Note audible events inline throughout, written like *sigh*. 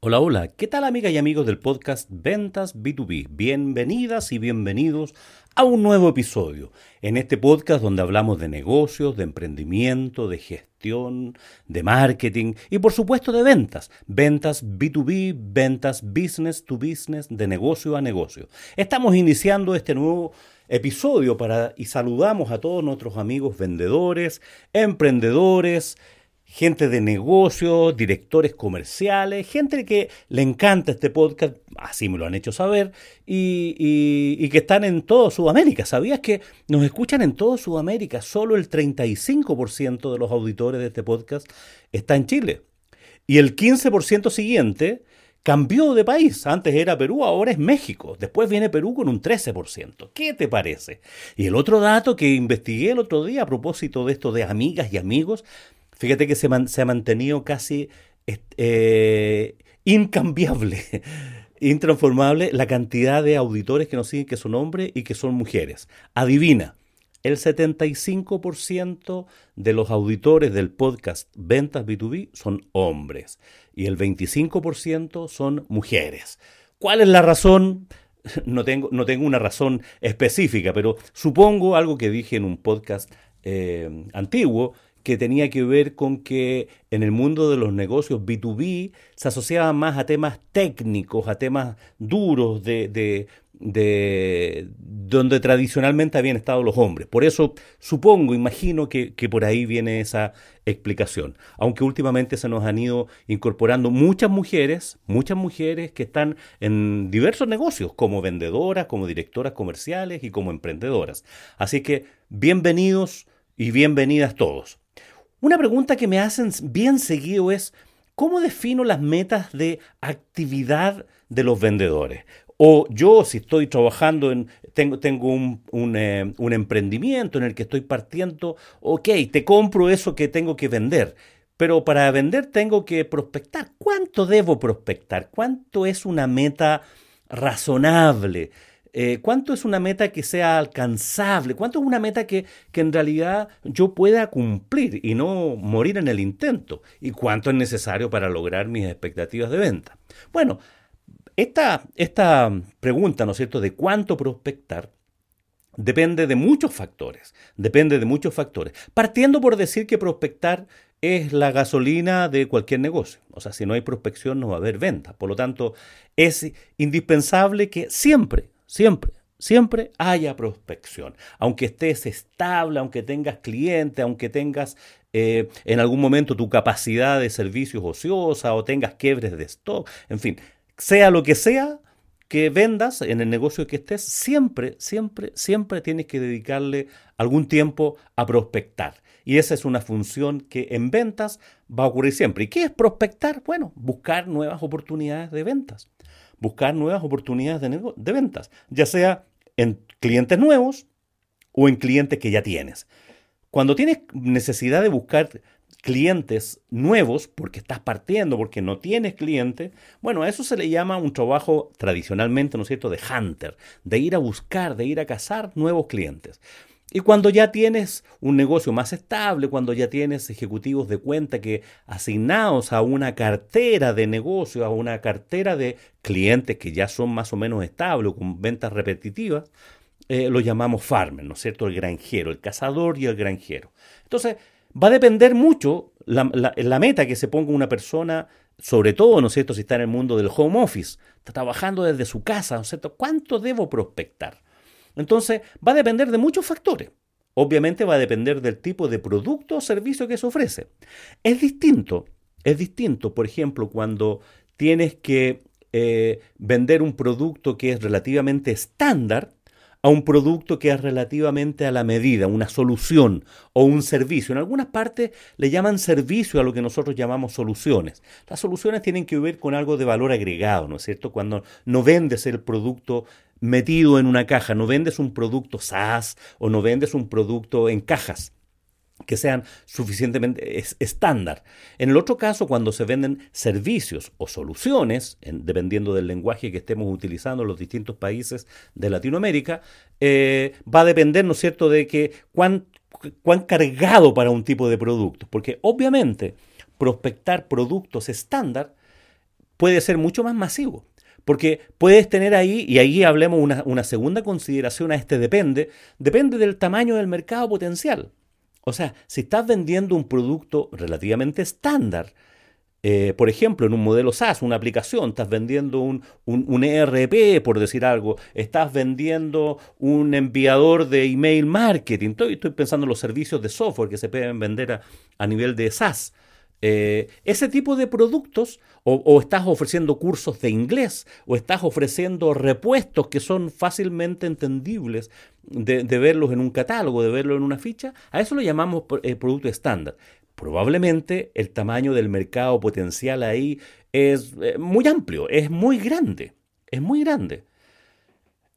Hola, hola, ¿qué tal amigas y amigos del podcast Ventas B2B? Bienvenidas y bienvenidos a un nuevo episodio. En este podcast donde hablamos de negocios, de emprendimiento, de gestión, de marketing y por supuesto de ventas. Ventas B2B, ventas business to business, de negocio a negocio. Estamos iniciando este nuevo episodio para y saludamos a todos nuestros amigos vendedores, emprendedores, gente de negocios, directores comerciales, gente que le encanta este podcast, así me lo han hecho saber, y, que están en toda Sudamérica. ¿Sabías que nos escuchan en toda Sudamérica? Solo el 35% de los auditores de este podcast está en Chile. Y el 15% siguiente cambió de país. Antes era Perú, ahora es México. Después viene Perú con un 13%. ¿Qué te parece? Y el otro dato que investigué el otro día a propósito de esto de amigas y amigos, fíjate que se, ha mantenido casi eh, incambiable, *laughs* intransformable la cantidad de auditores que nos siguen que son hombres y que son mujeres. Adivina. El 75% de los auditores del podcast Ventas B2B son hombres y el 25% son mujeres. ¿Cuál es la razón? *laughs* No tengo, no tengo una razón específica, pero supongo algo que dije en un podcast eh, antiguo que tenía que ver con que en el mundo de los negocios B2B se asociaba más a temas técnicos, a temas duros de, de, de donde tradicionalmente habían estado los hombres. Por eso supongo, imagino que, que por ahí viene esa explicación. Aunque últimamente se nos han ido incorporando muchas mujeres, muchas mujeres que están en diversos negocios, como vendedoras, como directoras comerciales y como emprendedoras. Así que bienvenidos y bienvenidas todos. Una pregunta que me hacen bien seguido es, ¿cómo defino las metas de actividad de los vendedores? O yo, si estoy trabajando en, tengo, tengo un, un, eh, un emprendimiento en el que estoy partiendo, ok, te compro eso que tengo que vender, pero para vender tengo que prospectar. ¿Cuánto debo prospectar? ¿Cuánto es una meta razonable? Eh, ¿Cuánto es una meta que sea alcanzable? ¿Cuánto es una meta que, que en realidad yo pueda cumplir y no morir en el intento? ¿Y cuánto es necesario para lograr mis expectativas de venta? Bueno, esta, esta pregunta, ¿no es cierto?, de cuánto prospectar, depende de muchos factores. Depende de muchos factores. Partiendo por decir que prospectar es la gasolina de cualquier negocio. O sea, si no hay prospección no va a haber venta. Por lo tanto, es indispensable que siempre, siempre, siempre haya prospección. Aunque estés estable, aunque tengas cliente, aunque tengas eh, en algún momento tu capacidad de servicios ociosa o tengas quiebres de stock, en fin, sea lo que sea que vendas en el negocio que estés, siempre, siempre, siempre tienes que dedicarle algún tiempo a prospectar. Y esa es una función que en ventas va a ocurrir siempre. ¿Y qué es prospectar? Bueno, buscar nuevas oportunidades de ventas. Buscar nuevas oportunidades de, de ventas, ya sea en clientes nuevos o en clientes que ya tienes. Cuando tienes necesidad de buscar clientes nuevos, porque estás partiendo, porque no tienes clientes, bueno, a eso se le llama un trabajo tradicionalmente, ¿no es de hunter, de ir a buscar, de ir a cazar nuevos clientes. Y cuando ya tienes un negocio más estable, cuando ya tienes ejecutivos de cuenta que asignados a una cartera de negocio, a una cartera de clientes que ya son más o menos estables, con ventas repetitivas, eh, lo llamamos farmer, ¿no es cierto? El granjero, el cazador y el granjero. Entonces, va a depender mucho la, la- meta que se ponga una persona, sobre todo, ¿no es cierto?, si está en el mundo del home office, está trabajando desde su casa, ¿no es cierto? ¿Cuánto debo prospectar? Entonces, va a depender de muchos factores. Obviamente va a depender del tipo de producto o servicio que se ofrece. Es distinto, es distinto, por ejemplo, cuando tienes que eh, vender un producto que es relativamente estándar a un producto que es relativamente a la medida, una solución o un servicio. En algunas partes le llaman servicio a lo que nosotros llamamos soluciones. Las soluciones tienen que ver con algo de valor agregado, ¿no es cierto? Cuando no vendes el producto metido en una caja, no vendes un producto SaaS o no vendes un producto en cajas. que sean suficientemente estándar. En el otro caso, cuando se venden servicios o soluciones, dependiendo del lenguaje que estemos utilizando en los distintos países de Latinoamérica, eh, va a depender, ¿no es cierto?, de que cuán, cuán cargado para un tipo de producto. Porque obviamente prospectar productos estándar puede ser mucho más masivo. Porque puedes tener ahí, y ahí hablemos una, una segunda consideración a este depende, depende del tamaño del mercado potencial. O sea, si estás vendiendo un producto relativamente estándar, eh, por ejemplo, en un modelo SaaS, una aplicación, estás vendiendo un, un, ERP, por decir algo, estás vendiendo un enviador de email marketing, estoy, estoy pensando en los servicios de software que se pueden vender a nivel de SaaS. Eh, ese tipo de productos, o, estás ofreciendo cursos de inglés, o estás ofreciendo repuestos que son fácilmente entendibles de, verlos en un catálogo, de verlos en una ficha, a eso lo llamamos eh, producto estándar. Probablemente el tamaño del mercado potencial ahí es eh, muy amplio, es muy grande, es muy grande.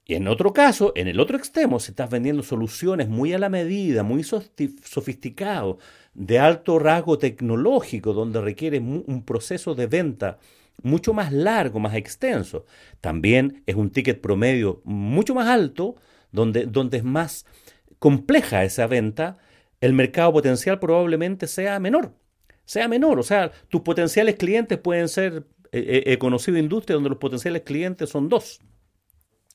Y en otro caso, en el otro extremo, si estás vendiendo soluciones muy a la medida, muy sofisticados, de alto rasgo tecnológico, donde requiere un proceso de venta mucho más largo, más extenso. También es un ticket promedio mucho más alto, donde, donde es más compleja esa venta, el mercado potencial probablemente sea menor. Sea menor, o sea, tus potenciales clientes pueden ser, eh, eh, he conocido industria donde los potenciales clientes son dos.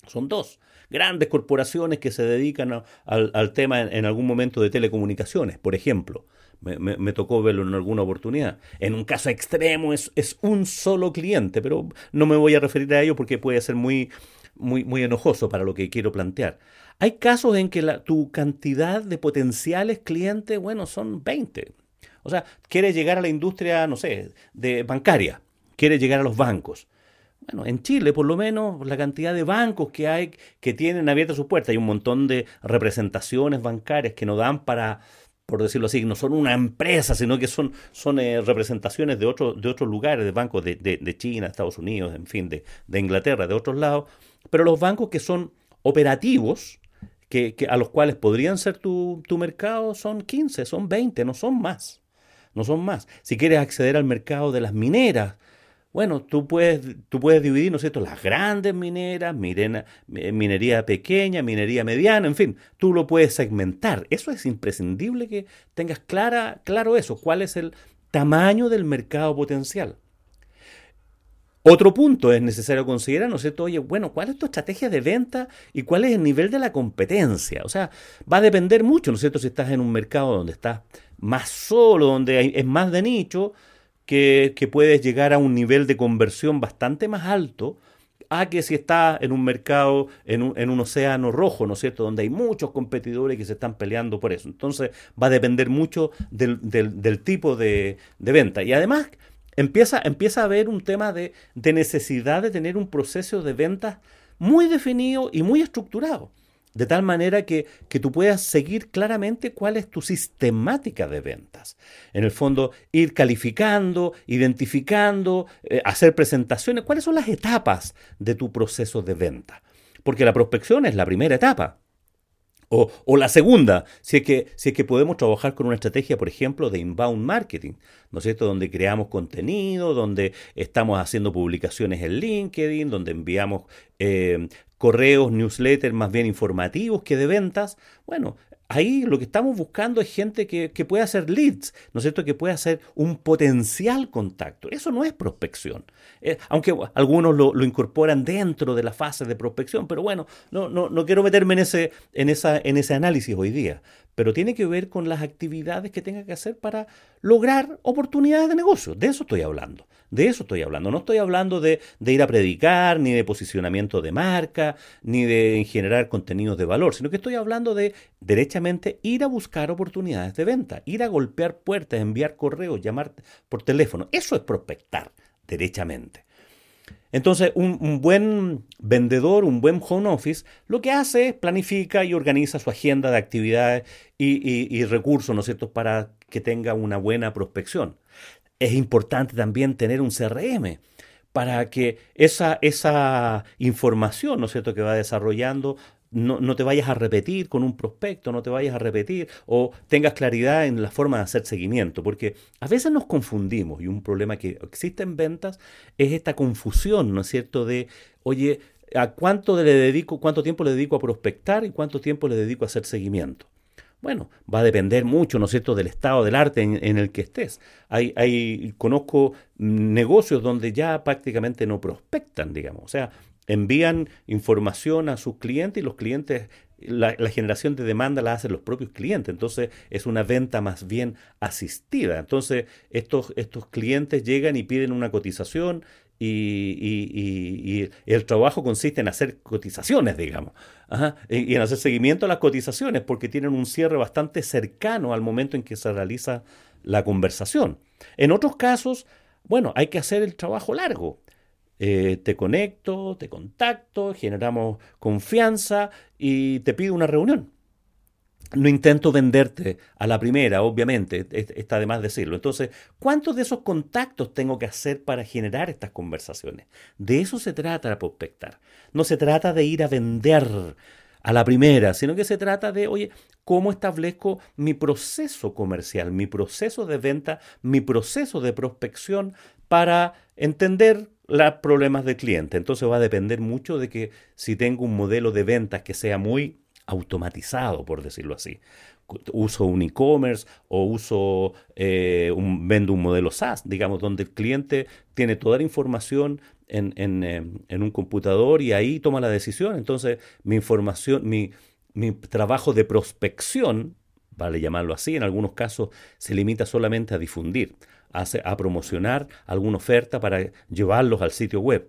Son dos grandes corporaciones que se dedican al, tema en, algún momento de telecomunicaciones, por ejemplo. Me, tocó verlo en alguna oportunidad. En un caso extremo es, es, un solo cliente, pero no me voy a referir a ello porque puede ser muy, muy, enojoso para lo que quiero plantear. Hay casos en que tu cantidad de potenciales clientes, bueno, son 20. O sea, quieres llegar a la industria, no sé, de bancaria, quieres llegar a los bancos. Bueno, en Chile, por lo menos, la cantidad de bancos que hay que tienen abiertas sus puertas, hay un montón de representaciones bancarias que no dan para, por decirlo así, no son una empresa, sino que son, son eh, representaciones de, otros de otros lugares, de bancos de, de, China, Estados Unidos, en fin, de, de, Inglaterra, de otros lados. Pero los bancos que son operativos, que a los cuales podrían ser tu, tu mercado, son 15, son 20, no son más. No son más. Si quieres acceder al mercado de las mineras, bueno, tú puedes, tú puedes dividir, ¿no es cierto?, las grandes mineras, eh, minería pequeña, minería mediana, en fin, tú lo puedes segmentar. Eso es imprescindible que tengas clara, claro eso, cuál es el tamaño del mercado potencial. Otro punto es necesario considerar, ¿no es cierto? Oye, bueno, ¿cuál es tu estrategia de venta y cuál es el nivel de la competencia? O sea, va a depender mucho, ¿no es cierto? Si estás en un mercado donde estás más solo, donde es más de nicho, que, puedes llegar a un nivel de conversión bastante más alto a que si está en un mercado, en un, en un, océano rojo, ¿no es cierto?, donde hay muchos competidores que se están peleando por eso. Entonces va a depender mucho del, del, tipo de, de, venta. Y además empieza, empieza a haber un tema de, de necesidad de tener un proceso de ventas muy definido y muy estructurado. De tal manera que, tú puedas seguir claramente cuál es tu sistemática de ventas. En el fondo, ir calificando, identificando, eh, hacer presentaciones. ¿Cuáles son las etapas de tu proceso de venta? Porque la prospección es la primera etapa. O, la segunda, si es, que, si es que podemos trabajar con una estrategia, por ejemplo, de inbound marketing, ¿no es cierto? Donde creamos contenido, donde estamos haciendo publicaciones en LinkedIn, donde enviamos eh, correos, newsletters más bien informativos que de ventas. Bueno, ahí lo que estamos buscando es gente que, pueda hacer leads, ¿no es cierto? Que pueda hacer un potencial contacto. Eso no es prospección. Eh, aunque algunos lo, incorporan dentro de la fase de prospección, pero bueno, no, no, no quiero meterme en ese, en, esa, en ese análisis hoy día. Pero tiene que ver con las actividades que tenga que hacer para lograr oportunidades de negocio. De eso estoy hablando. De eso estoy hablando. No estoy hablando de, ir a predicar, ni de posicionamiento de marca, ni de generar contenidos de valor, sino que estoy hablando de derechamente ir a buscar oportunidades de venta, ir a golpear puertas, enviar correos, llamar por teléfono. Eso es prospectar, derechamente. Entonces, un, buen vendedor, un buen home office, lo que hace es planifica y organiza su agenda de actividades y, y recursos, ¿no es cierto?, para que tenga una buena prospección es importante también tener un CRM para que esa, esa información, ¿no es cierto?, que va desarrollando no, te vayas a repetir con un prospecto, no te vayas a repetir o tengas claridad en la forma de hacer seguimiento, porque a veces nos confundimos y un problema que existe en ventas es esta confusión, ¿no es cierto?, de, oye, ¿a cuánto le dedico, cuánto tiempo le dedico a prospectar y cuánto tiempo le dedico a hacer seguimiento? Bueno, va a depender mucho, ¿no es cierto?, del estado del arte en, el que estés. Hay, hay, conozco negocios donde ya prácticamente no prospectan, digamos. O sea, envían información a sus clientes y los clientes, la, generación de demanda la hacen los propios clientes. Entonces es una venta más bien asistida. Entonces estos, estos clientes llegan y piden una cotización y, el trabajo consiste en hacer cotizaciones, digamos, y, en hacer seguimiento a las cotizaciones porque tienen un cierre bastante cercano al momento en que se realiza la conversación. En otros casos, bueno, hay que hacer el trabajo largo. Eh, te conecto, te contacto, generamos confianza y te pido una reunión. No intento venderte a la primera, obviamente, está de más decirlo. Entonces, ¿cuántos de esos contactos tengo que hacer para generar estas conversaciones? De eso se trata de prospectar. No se trata de ir a vender a la primera, sino que se trata de, oye, ¿cómo establezco mi proceso comercial, mi proceso de venta, mi proceso de prospección para entender los problemas del cliente. Entonces va a depender mucho de que si tengo un modelo de ventas que sea muy automatizado, por decirlo así. Uso un e-commerce o uso eh, un, vendo un modelo SaaS, digamos, donde el cliente tiene toda la información en, en un computador y ahí toma la decisión. Entonces, mi información, mi trabajo de prospección, vale llamarlo así, en algunos casos se limita solamente a difundir a, promocionar alguna oferta para llevarlos al sitio web.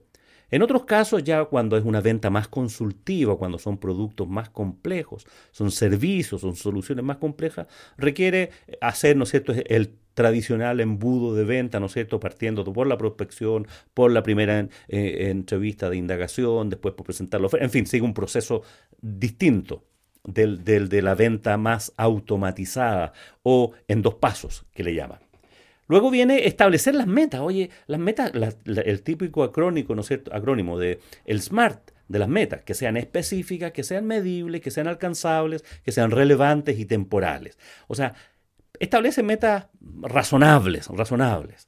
En otros casos, ya cuando es una venta más consultiva, cuando son productos más complejos, son servicios, son soluciones más complejas, requiere hacer, ¿no es cierto?, el tradicional embudo de venta, ¿no es cierto?, partiendo por la prospección, por la primera eh, entrevista de indagación, después por presentarlo, en fin, sigue un proceso distinto del de la venta más automatizada o en dos pasos, que le llaman. Luego viene establecer las metas. Oye, las metas, el típico acrónico, ¿no es cierto? Acrónimo de el SMART, de las metas, que sean específicas, que sean medibles, que sean alcanzables, que sean relevantes y temporales. O sea, establece metas razonables, razonables.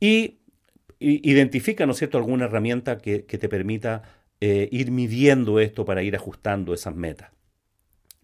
Y, identifica, ¿no es cierto?, alguna herramienta que, te permita eh, ir midiendo esto para ir ajustando esas metas.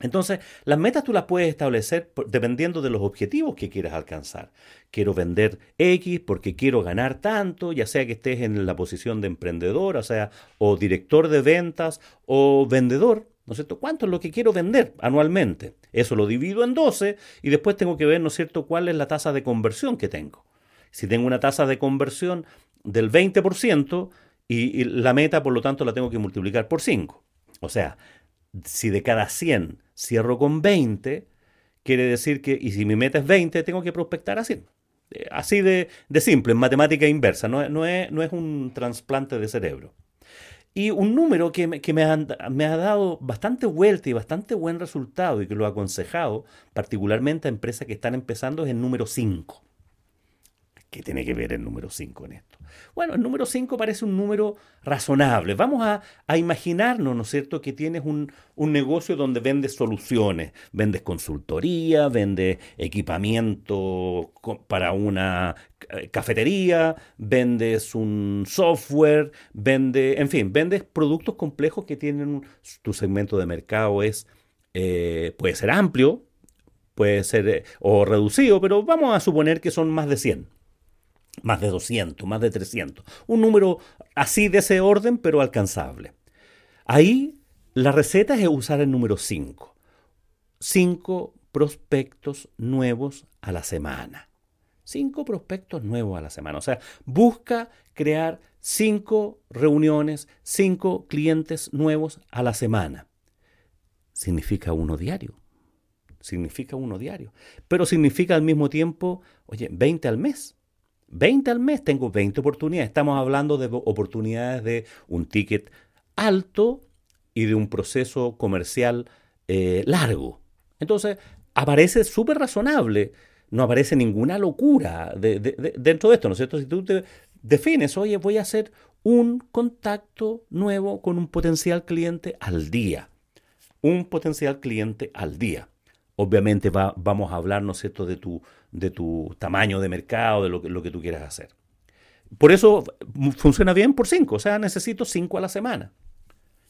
Entonces, las metas tú las puedes establecer dependiendo de los objetivos que quieras alcanzar. Quiero vender X porque quiero ganar tanto, ya sea que estés en la posición de emprendedor, o sea, o director de ventas o vendedor, ¿no es cierto? ¿Cuánto es lo que quiero vender anualmente? Eso lo divido en 12 y después tengo que ver, ¿no es cierto?, cuál es la tasa de conversión que tengo. Si tengo una tasa de conversión del 20% y, y la meta, por lo tanto, la tengo que multiplicar por 5. O sea, si de cada 100 cierro con 20, quiere decir que, y si mi meta es 20, tengo que prospectar a 100. Eh, así de, simple, en matemática inversa, no, no, es, no es un trasplante de cerebro. Y un número que, me, que me, me, ha dado bastante vuelta y bastante buen resultado y que lo ha aconsejado particularmente a empresas que están empezando es el número 5. ¿Qué tiene que ver el número 5 en esto? Bueno, el número 5 parece un número razonable. Vamos a, imaginarnos, ¿no es cierto?, que tienes un, negocio donde vendes soluciones, vendes consultoría, vendes equipamiento para una cafetería, vendes un software, vendes, en fin, vendes productos complejos que tienen tu segmento de mercado es, eh, puede ser amplio, puede ser eh, o reducido, pero vamos a suponer que son más de 100 más de 200, más de 300. Un número así de ese orden, pero alcanzable. Ahí la receta es usar el número 5. 5 prospectos nuevos a la semana. 5 prospectos nuevos a la semana. O sea, busca crear 5 reuniones, 5 clientes nuevos a la semana. Significa uno diario. Significa uno diario. Pero significa al mismo tiempo, oye, 20 al mes. 20 al mes, tengo 20 oportunidades. Estamos hablando de oportunidades de un ticket alto y de un proceso comercial eh, largo. Entonces, aparece súper razonable. No aparece ninguna locura dentro de esto, ¿no es cierto? Si tú te defines, oye, voy a hacer un contacto nuevo con un potencial cliente al día. un potencial cliente al día. Obviamente va, vamos a hablar, ¿no es cierto?, de tu, de tu tamaño de mercado, de lo, lo que tú quieras hacer. Por eso funciona bien por 5, o sea, necesito 5 a la semana.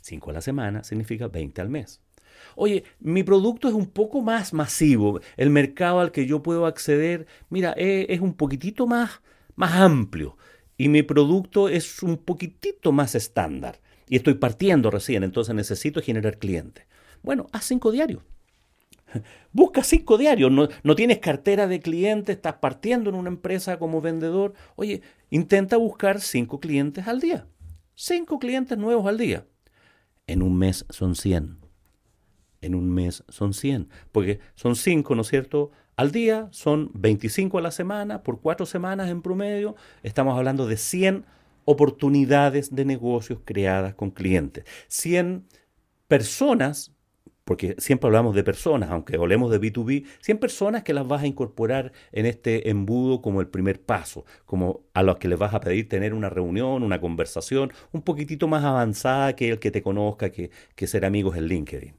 5 a la semana significa 20 al mes. Oye, mi producto es un poco más masivo, el mercado al que yo puedo acceder, mira, es, es un poquitito más, más amplio y mi producto es un poquitito más estándar y estoy partiendo recién, entonces necesito generar clientes. Bueno, haz cinco diarios. *laughs* Busca cinco diarios, no, no, tienes cartera de clientes, estás partiendo en una empresa como vendedor. Oye, intenta buscar cinco clientes al día. Cinco clientes nuevos al día. En un mes son 100. En un mes son 100. Porque son cinco, ¿no es cierto? Al día son 25 a la semana, por cuatro semanas en promedio. Estamos hablando de 100 oportunidades de negocios creadas con clientes. 100 personas porque siempre hablamos de personas, aunque hablemos de B2B, 100 personas que las vas a incorporar en este embudo como el primer paso, como a los que les vas a pedir tener una reunión, una conversación un poquitito más avanzada que el que te conozca, que, que ser amigos en LinkedIn.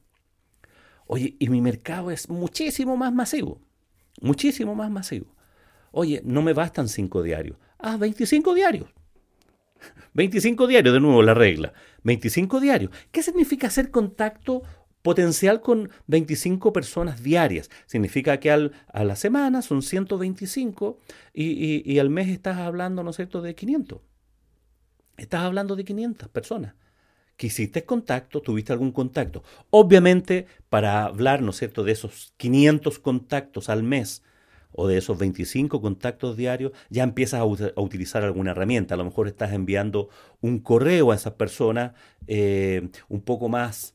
Oye, y mi mercado es muchísimo más masivo, muchísimo más masivo. Oye, no me bastan 5 diarios, ah, 25 diarios. *laughs* 25 diarios, de nuevo la regla. 25 diarios. ¿Qué significa hacer contacto potencial con 25 personas diarias. Significa que al, a la semana son 125 y, y, al mes estás hablando, ¿no es cierto?, de 500. Estás hablando de 500 personas. Que hiciste contacto, tuviste algún contacto. Obviamente, para hablar, ¿no es cierto?, de esos 500 contactos al mes o de esos 25 contactos diarios, ya empiezas a, a utilizar alguna herramienta. A lo mejor estás enviando un correo a esas personas eh, un poco más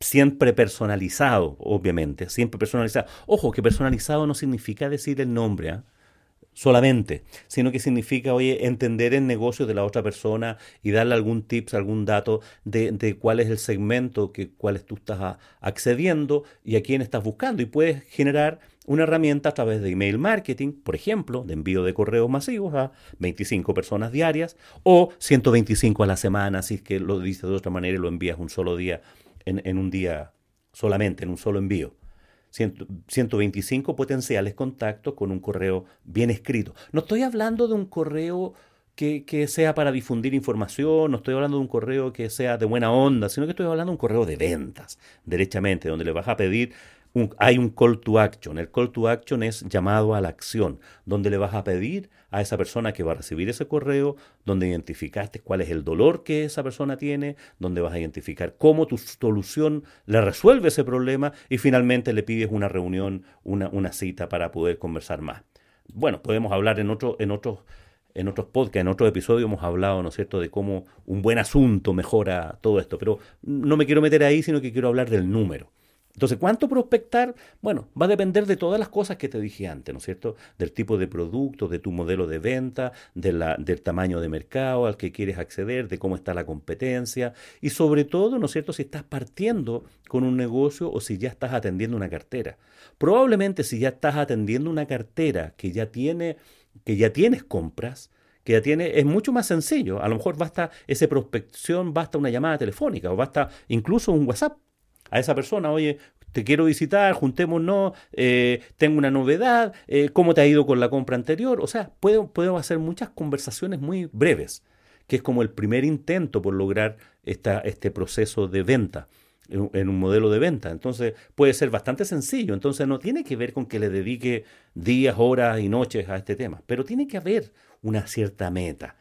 siempre personalizado, obviamente, siempre personalizado. Ojo, que personalizado no significa decir el nombre, ¿eh? solamente, sino que significa, oye, entender el negocio de la otra persona y darle algún tips, algún dato de, de cuál es el segmento que cuál tú estás accediendo y a quién estás buscando. Y puedes generar una herramienta a través de email marketing, por ejemplo, de envío de correos masivos a 25 personas diarias o 125 a la semana, si es que lo dices de otra manera y lo envías un solo día en, un día solamente, en un solo envío. 125 potenciales contactos con un correo bien escrito. No estoy hablando de un correo que, que, sea para difundir información, no estoy hablando de un correo que sea de buena onda, sino que estoy hablando de un correo de ventas, derechamente, donde le vas a pedir hay un call to action. El call to action es llamado a la acción, donde le vas a pedir a esa persona que va a recibir ese correo, donde identificaste cuál es el dolor que esa persona tiene, donde vas a identificar cómo tu solución le resuelve ese problema y finalmente le pides una reunión, una, una cita para poder conversar más. Bueno, podemos hablar en, otro, en otros en podcasts, en otros episodios hemos hablado, ¿no es cierto?, de cómo un buen asunto mejora todo esto, pero no me quiero meter ahí, sino que quiero hablar del número. Entonces, ¿cuánto prospectar? Bueno, va a depender de todas las cosas que te dije antes, ¿no es cierto? Del tipo de producto, de tu modelo de venta, de la, del tamaño de mercado al que quieres acceder, de cómo está la competencia y sobre todo, ¿no es cierto?, si estás partiendo con un negocio o si ya estás atendiendo una cartera. Probablemente si ya estás atendiendo una cartera que ya tiene, que ya tienes compras, que ya tiene, es mucho más sencillo. A lo mejor basta esa prospección, basta una llamada telefónica o basta incluso un WhatsApp a esa persona, oye, te quiero visitar, juntémonos, eh, tengo una novedad, eh, cómo te ha ido con la compra anterior. O sea, puedo, hacer muchas conversaciones muy breves, que es como el primer intento por lograr esta, este proceso de venta en, en un modelo de venta. Entonces puede ser bastante sencillo. Entonces no tiene que ver con que le dedique días, horas y noches a este tema, pero tiene que haber una cierta meta.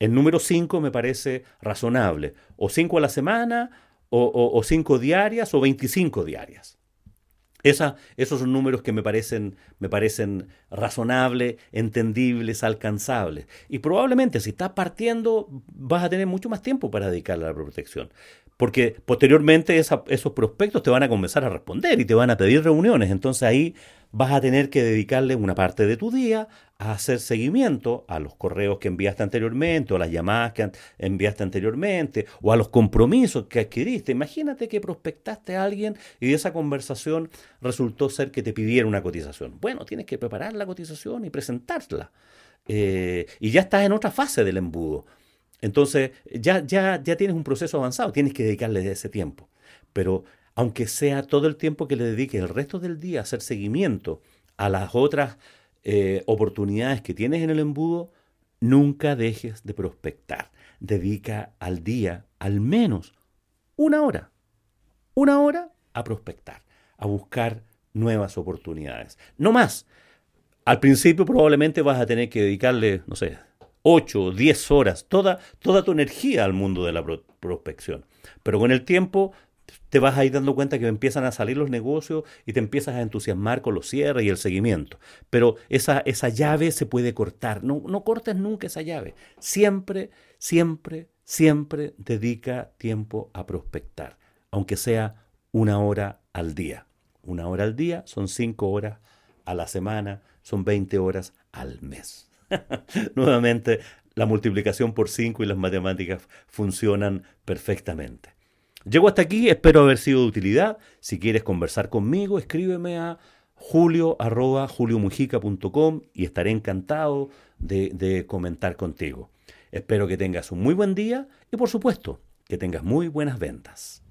El número 5 me parece razonable. O 5 a la semana o, cinco diarias o 25 diarias. Esos son números que me parecen, me parecen razonables, entendibles, alcanzables. Y probablemente si estás partiendo vas a tener mucho más tiempo para dedicarle a la protección. Porque posteriormente esos prospectos te van a comenzar a responder y te van a pedir reuniones. Entonces ahí vas a tener que dedicarle una parte de tu día a hacer seguimiento a los correos que enviaste anteriormente o a las llamadas que enviaste anteriormente o a los compromisos que adquiriste. Imagínate que prospectaste a alguien y de esa conversación resultó ser que te pidiera una cotización. Bueno, tienes que preparar la cotización y presentarla. Eh, y ya estás en otra fase del embudo. Entonces ya, ya, ya tienes un proceso avanzado, tienes que dedicarle ese tiempo. Pero aunque sea todo el tiempo que le dedique el resto del día a hacer seguimiento a las otras eh, oportunidades que tienes en el embudo, nunca dejes de prospectar. Dedica al día al menos una hora, una hora a prospectar, a buscar nuevas oportunidades. No más. Al principio probablemente vas a tener que dedicarle, no sé, 8 o 10 horas, toda, toda tu energía al mundo de la prospección. Pero con el tiempo te vas a ir dando cuenta que empiezan a salir los negocios y te empiezas a entusiasmar con los cierres y el seguimiento. Pero esa, esa llave se puede cortar. No, no cortes nunca esa llave. Siempre, siempre, siempre dedica tiempo a prospectar, aunque sea una hora al día. Una hora al día son cinco horas a la semana, son 20 horas al mes. *laughs* Nuevamente, la multiplicación por cinco y las matemáticas funcionan perfectamente. Llego hasta aquí, espero haber sido de utilidad. Si quieres conversar conmigo, escríbeme a julio y estaré encantado de, comentar contigo. Espero que tengas un muy buen día y por supuesto que tengas muy buenas ventas.